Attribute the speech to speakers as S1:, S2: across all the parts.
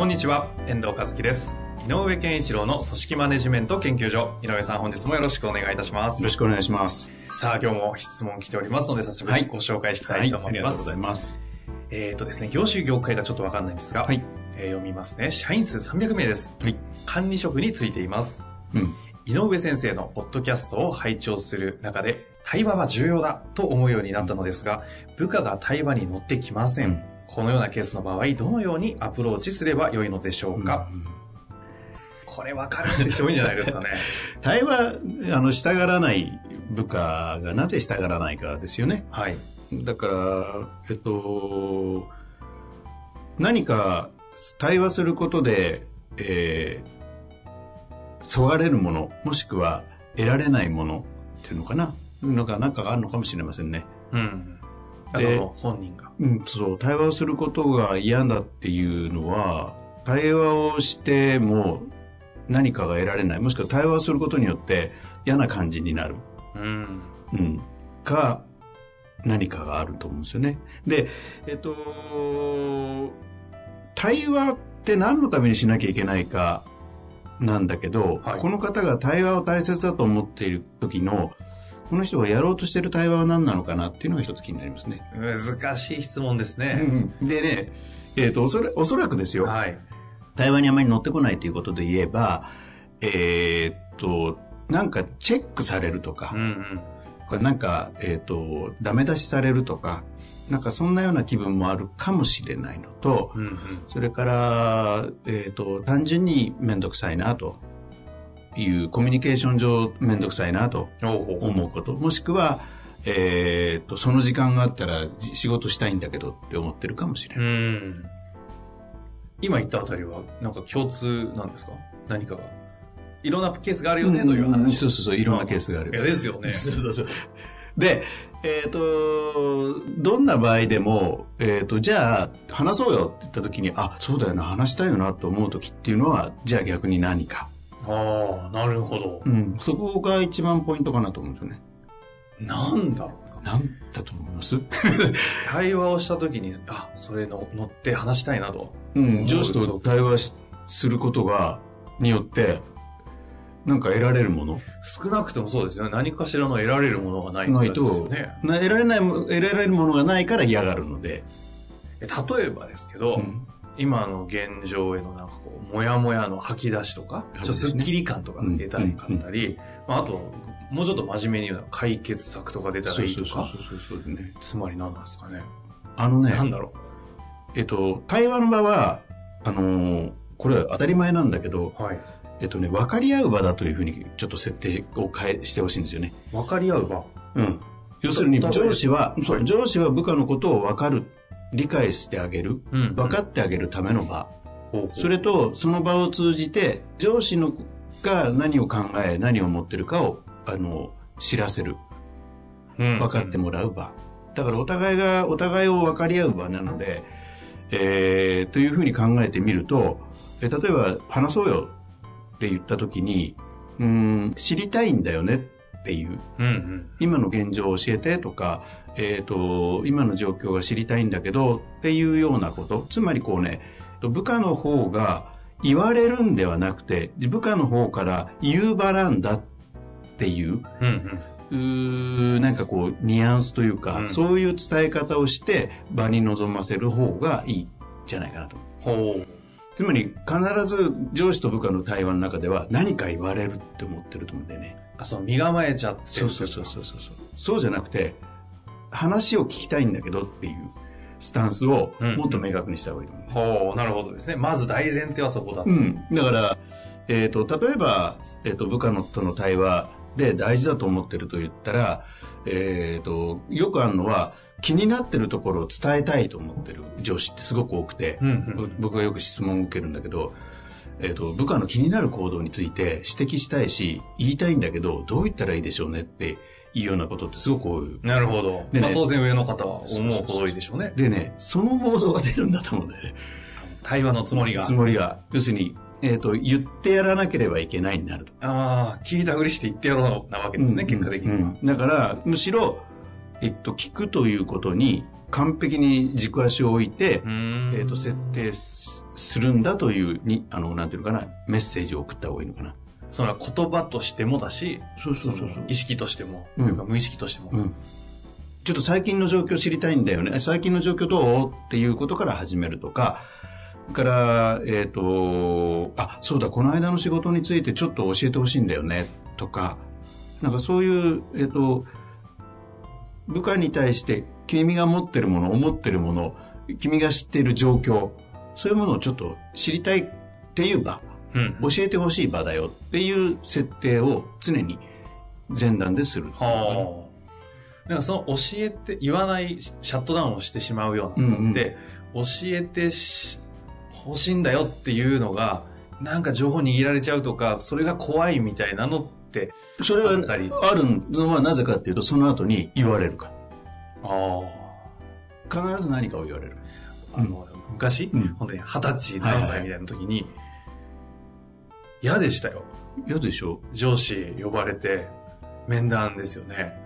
S1: こんにちは、遠藤和樹です。井上健一郎の組織マネジメント研究所。井上さん、本日もよろしくお願いいたします
S2: よろ。しくお願いします。
S1: さあ、今日も質問来ておりますので、早速
S2: はい
S1: ご紹介したいと思います。
S2: ありがとうございます。
S1: えっ、とですね、業種業界がちょっとわかんないんですが、
S2: はい
S1: えー読みますね。社員数300名です。
S2: はい。
S1: 管理職についています。
S2: うん。
S1: 井上先生のポッドキャストを拝聴する中で、対話は重要だと思うようになったのですが、部下が対話に乗ってきません。
S2: うん
S1: このようなケースの場合、どのようにアプローチすればよいのでしょうか、
S2: うん
S1: これわかるって人多いんじゃないですかね。
S2: 対話、あの、したがらない部下がなぜしたがらないかですよね。
S1: はい。
S2: だから、えっと、何か対話することで、えー、そがれるもの、もしくは得られないものっていうのかな、のがなんかあるのかもしれませんね。
S1: うん。あの本人が。
S2: うん、そう、対話をすることが嫌だっていうのは、対話をしても何かが得られない、もしくは対話をすることによって嫌な感じになる、
S1: うん。
S2: うん、か、何かがあると思うんですよね。で、えっと、対話って何のためにしなきゃいけないかなんだけど、
S1: はい
S2: この方が対話を大切だと思っている時の、この人がやろうとしている対話は何なのかなっていうのが一つ気になりますね。
S1: 難しい質問ですね。
S2: でね、えっ、と、おそらおそらくですよ、
S1: はい。
S2: 対話にあまり乗ってこないということで言えば、えっ、と、なんかチェックされるとか、
S1: うんうん。
S2: これなんか、えっ、と、ダメ出しされるとか、なんかそんなような気分もあるかもしれないのと、
S1: うんうん。
S2: それから、えっ、と、単純にめんどくさいなという、コミュニケーション上めんどくさいなと思うこと、もしくは、えっ、と、その時間があったらじ仕事したいんだけどって思ってるかもしれない。
S1: うん。今言ったあたりは、なんか共通なんですか？何かが。いろんなケースがあるよね、という
S2: うん
S1: 話。
S2: そうそうそう、いろんなケースがある。
S1: いや、ですよね。
S2: そうそうそう。で、えっ、と、どんな場合でも、えっ、と、じゃあ、話そうよって言った時に、あ、そうだよな、話したいよなと思う時っていうのは、じゃあ逆に何か。
S1: ああ、なるほど。
S2: うん。そこが一番ポイントかなと思うんですよね。
S1: なんだろうな。
S2: なんだと思います？
S1: 対話をしたときに、あ、それの乗って話したいなと。
S2: うん。上司と対話しすることが、によって、なんか得られるもの？
S1: 少なくともそうですよね。何かしらの得られるものがない
S2: と、
S1: ね。
S2: な得られないも、得られるものがないから嫌がるので。
S1: え例えばですけど、
S2: うん
S1: 今の現状へのなんかこう、もやもやの吐き出しとか、ちょっとスッキリ感とか出たりかったり、まあ、あと、もうちょっと真面目に言うのは解決策とか出たらいいとか。つまり何なんですかね。
S2: あのね、
S1: なんだろ
S2: えっと、対話の場は、あのーこれは当たり前なんだけど、
S1: う。はい。
S2: えっとね、分かり合う場だというふうにちょっと設定を変えしてほしいんですよね。
S1: 分かり合う場。
S2: うん。要するに
S1: た
S2: 上司は、そう
S1: はい
S2: 上司は部下のことを分かる、理解してあげる、
S1: うん
S2: 分かってあげるための場。それと、その場を通じて、上司のが何を考え、何を持ってるかを、あの、知らせる。
S1: うん
S2: 分かってもらう場。だからお互いが、お互いを分かり合う場なので、えー、というふうに考えてみると、え例えば話そうよって言った時に、うーん、知りたいんだよねっていう、
S1: うんうん。
S2: 今の現状を教えてとか、えっ、と、今の状況が知りたいんだけどっていうようなこと、つまりこうね、部下の方が言われるんではなくて、部下の方から言う場なんだっていう、
S1: うんうん。
S2: うーなんかこう、ニュアンスというか、
S1: うん
S2: そういう伝え方をして場に臨ませる方がいいんじゃないかなと。
S1: ほう。
S2: つまり、必ず上司と部下の対話の中では何か言われるって思ってると思うんだよね。
S1: あ、そう、身構えちゃってる
S2: そうそうそうそうそう。そうじゃなくて、話を聞きたいんだけどっていうスタンスを
S1: うん
S2: もっと明確にした方がいいと思う、
S1: ほう、なるほどですね。まず大前提はそこだ。
S2: うん。だから、えっ、と、例えば、えっ、と、部下のとの対話で大事だと思ってると言ったら、えっ、と、よくあるのは、気になってるところを伝えたいと思ってる上司ってすごく多くて、
S1: うんうん
S2: 僕がよく質問を受けるんだけど、えっ、と、部下の気になる行動について指摘したいし、言いたいんだけど、どう言ったらいいでしょうねっていうようなことってすごく多い。
S1: なるほど。
S2: でね
S1: まあ当然上の方は思うほどいいでしょうね。
S2: でね、そのモードが出るんだと思うんだよね。
S1: 対話のつもりが。
S2: つもりが。要するに、えっ、と、言ってやらなければいけないになると。
S1: ああ、聞いたふりして言ってやろうなわけですね、結果的には。
S2: うんだから、むしろ、えっと、聞くということに完璧に軸足を置いて、
S1: ん
S2: えっと、設定すするんだというに、あの、なんていうのかな、メッセージを送った方がいいのかな。
S1: その言葉としてもだし、
S2: そうそうそう
S1: 意識としても、
S2: うん
S1: というか無意識としても。
S2: うん。ちょっと最近の状況知りたいんだよね。最近の状況どうっていうことから始めるとか、それから、えっ、と、あ、そうだ、この間の仕事についてちょっと教えてほしいんだよね、とか、なんかそういう、えっ、と、部下に対して君が持ってるもの、思ってるもの、君が知っている状況、そういうものをちょっと知りたいっていう場、
S1: うん。
S2: 教えてほしい場だよっていう設定を常に前段でする。
S1: はあ。なんかその教えて、言わない、シャットダウンをしてしまうようなのって、教えてし欲しいんだよっていうのが、なんか情報握られちゃうとか、それが怖いみたいなのって、
S2: それは
S1: あったり
S2: あるのはなぜかっていうと、その後に言われるか
S1: あ
S2: ら。必ず何かを言われる。
S1: あ。あの、昔、
S2: うん
S1: 本当に二十歳何歳みたいな時に、嫌でしたよ。
S2: 嫌でしょ？
S1: 上司呼ばれて、面談ですよね。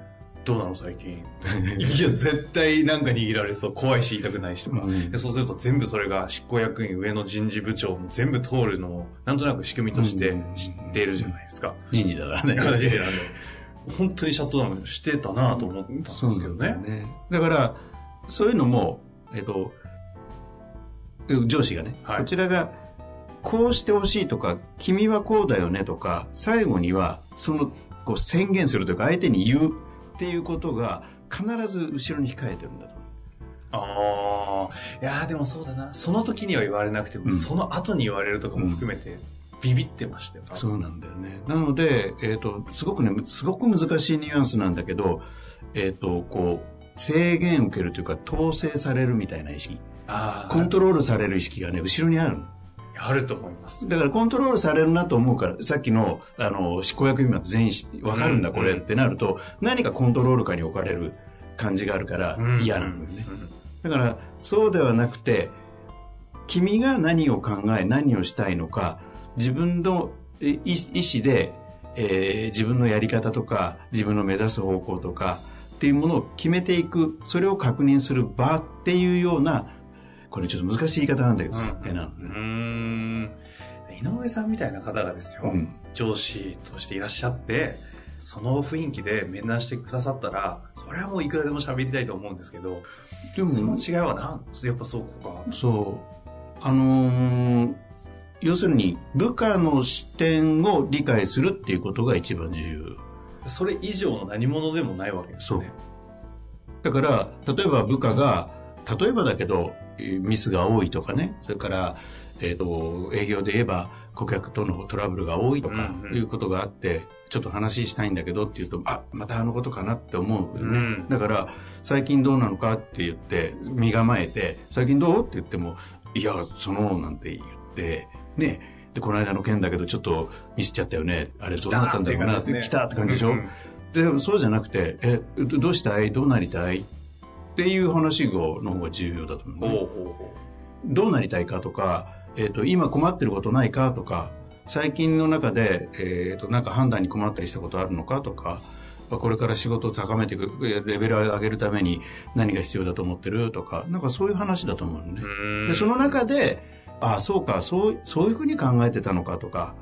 S1: どうなの最近？いや、絶対なんか握られそう。怖いし言いたくないしとか。
S2: うん
S1: でそうすると全部それが執行役員上の人事部長も全部通るのをなんとなく仕組みとして知っているじゃないですか。
S2: 人事だからね。
S1: 人事なんで。本当にシャットダウンしてたなと思ったんですけど
S2: そうなん
S1: ね。
S2: だよね。だから、そういうのも、えっと、上司がね、
S1: はい
S2: こちらが、こうしてほしいとか、君はこうだよねとか、最後には、その、こう宣言するというか、相手に言うっていうことが、必ず後ろに控えてるんだと。
S1: ああ。いやーでもそうだな。その時には言われなくても、
S2: うん
S1: その後に言われるとかも含めて、ビビってましたよ。
S2: そうなんだよね。なので、えっ、と、すごくね、すごく難しいニュアンスなんだけど、えっ、と、こう、制限を受けるというか、統制されるみたいな意識。コントロールされる意識がね、後ろにあるの。
S1: あると思います。
S2: だからコントロールされるなと思うから、さっきの、あの、執行役員は全員わかるんだ、
S1: うん
S2: これってなると、何かコントロール下に置かれる感じがあるから
S1: うん
S2: 嫌なのよね。
S1: うん
S2: だから、そうではなくて、君が何を考え、何をしたいのか、自分の意思で、えー自分のやり方とか、自分の目指す方向とか、っていうものを決めていく、それを確認する場っていうような、これちょっと難しい言い方なんだけど、設定なのね。
S1: ん。井上さんみたいな方がですよ、
S2: うん
S1: 上司としていらっしゃって、その雰囲気で面談してくださったら、それはもういくらでも喋りたいと思うんですけど、
S2: でも
S1: その違いは何？やっぱそうか。
S2: そう。あのー要するに部下の視点を理解するっていうことが一番重要。
S1: それ以上の何者でもないわけですね。
S2: だから、例えば部下が、例えばだけど、えーミスが多いとかね、それから、えっ、と、営業で言えば、顧客とのトラブルが多いとか
S1: うんうん。
S2: いうことがあって、ちょっと話したいんだけどって言うと、あ、またあのことかなって思うよね。
S1: うん。
S2: だから、最近どうなのかって言って、身構えて、最近どうって言っても、いや、その、なんて言って、ね、で、この間の件だけど、ちょっとミスっちゃったよね。あれどうなったんだろうな。来たって感じでしょ、
S1: うんうん。
S2: でもそうじゃなくて、え、どどうしたい？どうなりたい？っていう話がの方が重要だと思う、ね。どうなりたいかとか、えっ、と、今困ってることないかとか、最近の中で、えっ、と、なんか判断に困ったりしたことあるのかとか、まあこれから仕事を高めていく、えレベルを上げるために何が必要だと思ってるとか、なんかそういう話だと思うのね。で、その中で、ああ、そうか、そう、そういうふうに考えてたのかとか、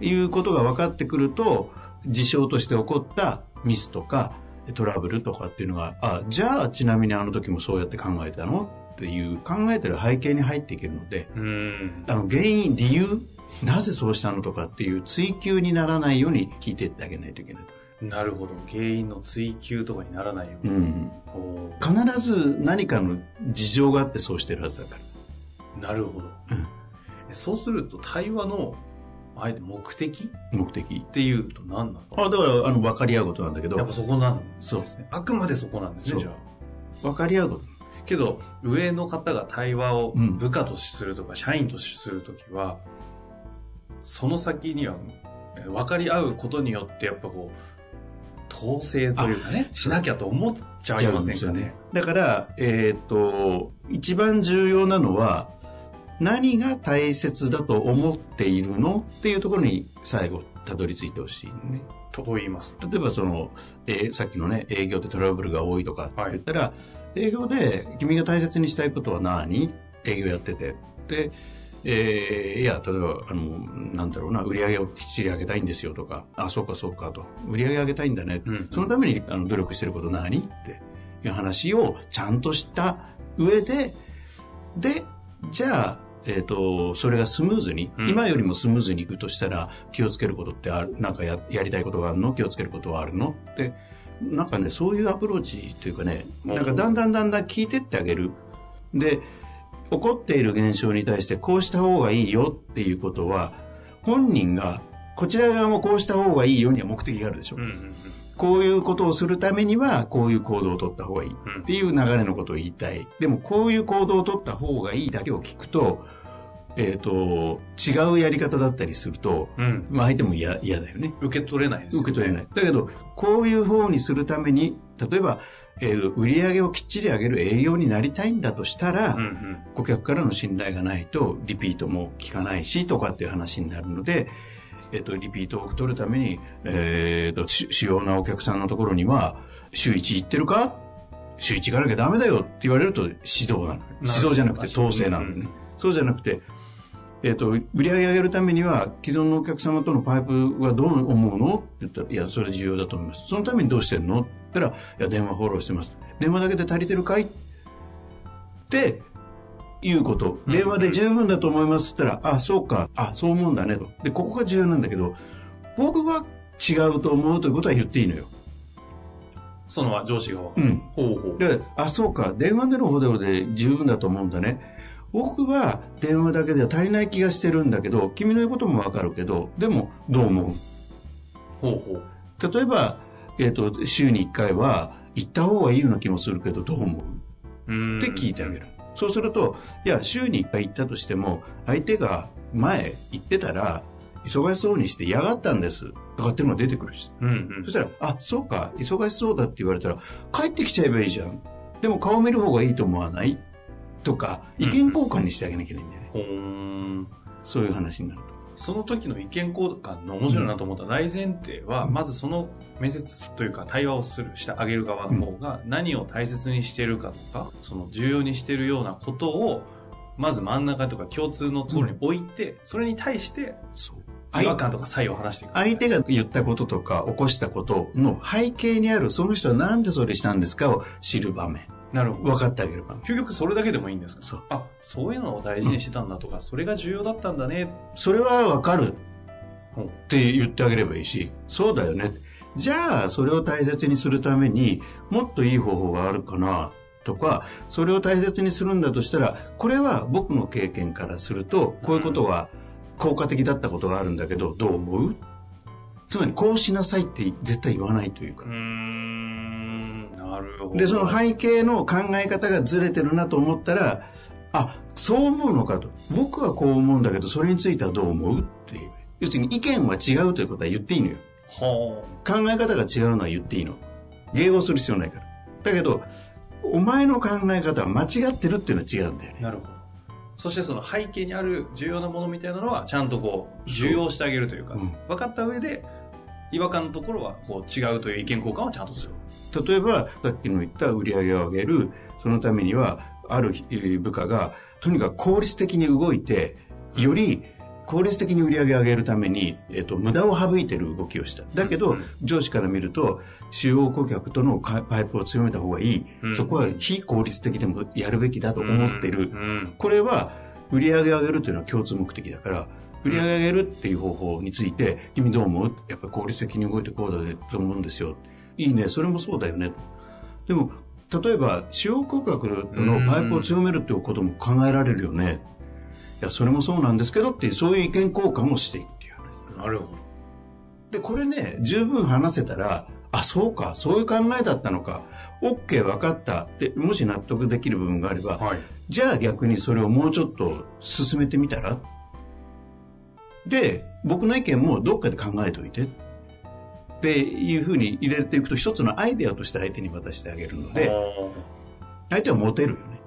S2: いうことが分かってくると、事象として起こったミスとか、トラブルとかっていうのが、あじゃあちなみにあの時もそうやって考えたのっていう考えてる背景に入っていけるので、
S1: うん。
S2: あの原因、理由、なぜそうしたのとかっていう追求にならないように聞いていってあげないといけない。
S1: なるほど。原因の追求とかにならないように。
S2: うん。
S1: ほ
S2: 必ず何かの事情があってそうしてるはずだから。
S1: うなるほど。
S2: うん
S1: そうすると対話のあえて目的？
S2: 目的。
S1: っていうと何なの？
S2: あ、だから、あの、分かり合うことなんだけど
S1: やっぱ、そこなんです
S2: そう。
S1: ね。あくまでそこなんですね、じゃあ。
S2: 分かり合うこと。
S1: けど、上の方が対話を
S2: うん
S1: 部下とするとか、社員とするときは、その先には、えー分かり合うことによって、やっぱこう、統制というかね、しなきゃと思っちゃいませんかね。
S2: だから、えーっと、一番重要なのは、何が大切だと思っているのっていうところに最後たどり着いてほしいね。
S1: と言います。
S2: 例えばその、えーさっきのね、営業でトラブルが多いとかって言ったら、営業で君が大切にしたいことは何？営業やってて。で、えーいや、例えば、あの、なんだろうな、売り上げをきっちり上げたいんですよとか、あ、そうかそうかと。売り上げ上げたいんだね。
S1: うん
S2: そのためにあの努力してること何？っていう話をちゃんとした上で、で、じゃあ、えっ、と、それがスムーズに、
S1: うん
S2: 今よりもスムーズにいくとしたら、気をつけることってある、なんかややりたいことがあるの？気をつけることはあるの？って、なんかね、そういうアプローチというかね、なんかだんだんだんだん聞いてってあげる。で、起こっている現象に対してこうした方がいいよっていうことは、本人が、こちら側もこうした方がいいよには目的があるでしょ。
S1: うんうんうん
S2: こういうことをするためには、こういう行動を取った方がいい
S1: うん
S2: っていう流れのことを言いたい。でも、こういう行動を取った方がいいだけを聞くと、えっ、と、違うやり方だったりすると、
S1: うん。
S2: まあ相手も嫌嫌だよね。
S1: 受け取れないですよ、ね。
S2: 受け取れない。だけど、こういう方にするために、例えば、えー売り上げをきっちり上げる営業になりたいんだとしたら、
S1: うんうん。
S2: 顧客からの信頼がないとリピートも効かないしとかっていう話になるので、えっと、リピートを取るために、えっと、主主要なお客さんのところには、週1行ってるか？週1行かなきゃダメだよって言われると指導なの。指導じゃなくて統制なのね。そうじゃなくて、えっ、と、売り上げ上げるためには、既存のお客様とのパイプはどう思うの？って言ったら、いや、それ重要だと思います。そのためにどうしてんの？って言ったら、いや、電話フォローしてます。電話だけで足りてるかい？って、いうこと。
S1: うん
S2: 電話で十分だと思いますって言ったら、あ、そうか、あ、そう思うんだねと。で、ここが重要なんだけど、僕は違うと思うということは言っていいのよ。
S1: その上司が分かる。
S2: うん。
S1: ほうほう。
S2: で、あ、そうか、電話での方でで十分だと思うんだね。僕は電話だけでは足りない気がしてるんだけど、君の言うこともわかるけど、でもどう思
S1: ほうほう。
S2: う例えば、えっ、と、週に1回は行った方がいいような気もするけど、どう思う？
S1: うーん
S2: って聞いてあげる。そうすると、いや、週に1回行ったとしても、相手が前行ってたら、忙しそうにして嫌がったんです。とかっていうのが出てくるし。
S1: うんうん
S2: そしたら、あ、そうか、忙しそうだって言われたら、帰ってきちゃえばいいじゃん。でも顔見る方がいいと思わない？とか、意見交換にしてあげなきゃいけないんだよね。
S1: ほーん。
S2: そういう話になると。
S1: その時の意見交換の面白いなと思った大前提は、
S2: うん
S1: まずその面接というか対話をする、してあげる側の方が何を大切にしてるかとか、その重要にしてるようなことを、まず真ん中とか共通のところに置いて、それに対して。違和感とか差異を話していく。
S2: 相手が言ったこととか起こしたことの背景にある、その人はなんでそれしたんですかを知る場面。
S1: なるほど。
S2: 分かってあげる場面。
S1: 究極それだけでもいいんですか？
S2: そう。
S1: あ、そういうのを大事にしてたんだとか、それが重要だったんだね。
S2: それは分かる
S1: うん
S2: って言ってあげればいいし、そうだよね。じゃあ、それを大切にするためにもっといい方法があるかなとか、それを大切にするんだとしたら、これは僕の経験からすると、こういうことは効果的だったことがあるんだけど、どう思う？つまり、こうしなさいって絶対言わないというか
S1: う。
S2: で、その背景の考え方がずれてるなと思ったら、あ、そう思うのかと。僕はこう思うんだけど、それについてはどう思うっていう。要するに意見は違うということは言っていいのよ。
S1: は
S2: 考え方が違うのは言っていいの。迎合する必要ないから。だけど、お前の考え方は間違ってるっていうのは違うんだよね
S1: あ。。なるほど。そしてその背景にある重要なものみたいなのは、ちゃんとこう、重要してあげるというか、
S2: うん
S1: 分かった上で、違和感のところはこう違うという意見交換はちゃんとする。
S2: 例えば、さっきの言った売り上げを上げる、そのためには、あるえー部下が、とにかく効率的に動いて、より効率的に売り上げを上げるために、えっと、無駄を省いてる動きをした。だけど、
S1: うん
S2: 上司から見ると、主要顧客とのかパイプを強めた方がいい。
S1: うん
S2: そこは非効率的でもやるべきだと思ってる。
S1: うん。
S2: これは売り上げを上げるというのは共通目的だから、売り上げるっていう方法について、君どう思う？やっぱり効率的に動いてこうだと思うんですよ。いいね、それもそうだよね。でも、例えば、主要顧客とのパイプを強めるっていうことも考えられるよね。いや、それもそうなんですけどっていう、そういう意見交換をしていくっていう話。
S1: なるほど。
S2: で、これね、十分話せたら、あ、そうか、そういう考えだったのか、OK、分かったって、もし納得できる部分があれば、
S1: はい。
S2: じゃあ逆にそれをもうちょっと進めてみたら？で、僕の意見もどっかで考えておいて。っていうふうに入れていくと一つのアイデアとして相手に渡してあげるので、相手はモテるよね。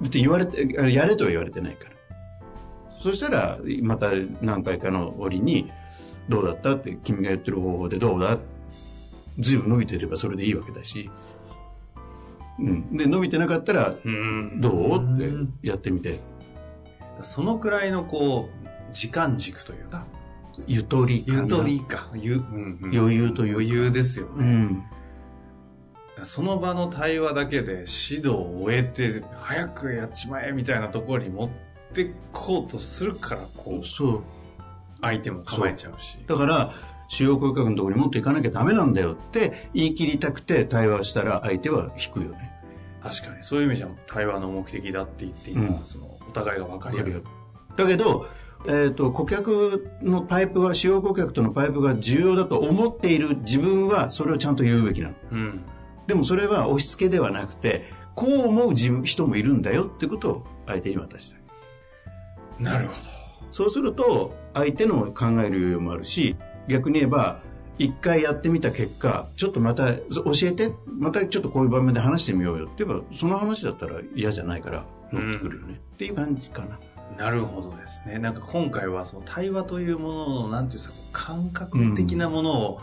S2: だって言われて、やれとは言われてないから。そしたら、また何回かの折に、どうだったって君が言ってる方法でどうだ？随分伸びてればそれでいいわけだし。うん。で、伸びてなかったら、
S1: うん
S2: どう？ってやってみて。
S1: そのくらいのこう、時間軸というか、
S2: ゆとりかな
S1: ゆとりか。ゆうんうん
S2: 余裕というか
S1: 余裕ですよね。
S2: うん。
S1: その場の対話だけで指導を終えて、早くやっちまえみたいなところに持ってこうとするから、こう、
S2: そう。
S1: 相手も構えちゃうし。
S2: だから、主要声覚のところにもっと行かなきゃダメなんだよって言い切りたくて対話したら相手は引くよね。
S1: 確かに、そういう意味じゃ対話の目的だって言っていいのは、
S2: うん
S1: その、お互いが分かり合う。
S2: だけど、えっ、と、顧客のパイプが、主要顧客とのパイプが重要だと思っている自分はそれをちゃんと言うべきなの。
S1: うん。
S2: でもそれは押し付けではなくて、こう思う自分人もいるんだよってことを相手に渡したい。
S1: なるほ
S2: そうすると、相手の考える余裕もあるし、逆に言えば、一回やってみた結果、ちょっとまた教えて、またちょっとこういう場面で話してみようよって言えば、その話だったら嫌じゃないから乗ってくるよね。っていう感じかな。
S1: ど。なるほどですね。なんか今回はその対話というものの、なんていうんですか、感覚的なものを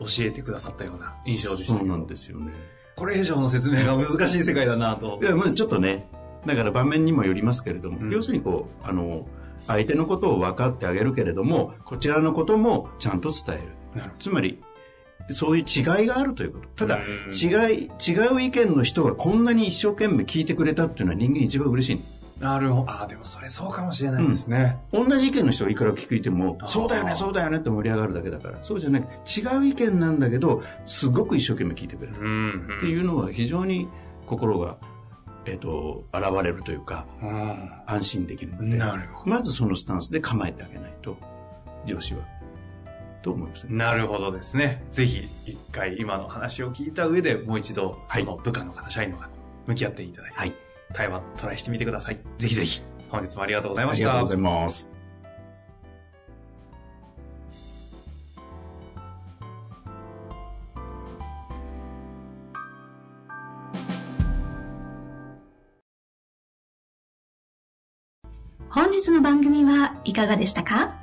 S1: 教えてくださったような印象でしたけど。
S2: そうなんですよね。
S1: これ以上の説明が難しい世界だなと
S2: い。や、まあちょっとね、だから場面にもよりますけれども、
S1: うん
S2: 要するにこう、あの、相手のことを分かってあげるけれども、こちらのこともちゃんと伝える。
S1: なる
S2: つまり、そういう違いがあるということ。ただ、
S1: うん
S2: 違い、違う意見の人がこんなに一生懸命聞いてくれたっていうのは人間一番嬉しい
S1: なるほど。ああ、でもそれそうかもしれないですね。
S2: の。同じ意見の人がいくら聞いてもそうだよね、そうだよねって盛り上がるだけだから。そうじゃなく違う意見なんだけど、すごく一生懸命聞いてくれた。っ
S1: ん。
S2: ていうのは非常に心が、えっ、と、現れるというか、
S1: うん。
S2: 安心できるので、
S1: なるほど。
S2: まずそのスタンスで構えてあげないと、上司は。と思いますね。
S1: なるほどですね。ぜひ一回今の話を聞いた上でもう一度、
S2: はい
S1: その部下の方、社員の方、向き合っていただいて、
S2: はい。
S1: 対話トライしてみてください。
S2: ぜひぜひ。
S1: 本日もありがとうございました
S2: ありがとうご。ざいます。
S3: 本日の番組はいかがでしたか？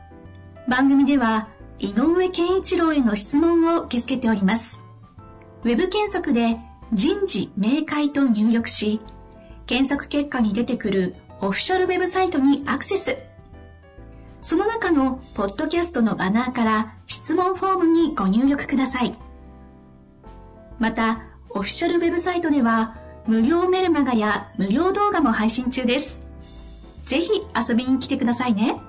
S3: 番組では井上健一郎への質問を受け付けております。ウェブ検索で人事明快と入力し、検索結果に出てくるオフィシャルウェブサイトにアクセス。その中のポッドキャストのバナーから質問フォームにご入力ください。また、オフィシャルウェブサイトでは無料メルマガや無料動画も配信中です。ぜひ遊びに来てくださいね。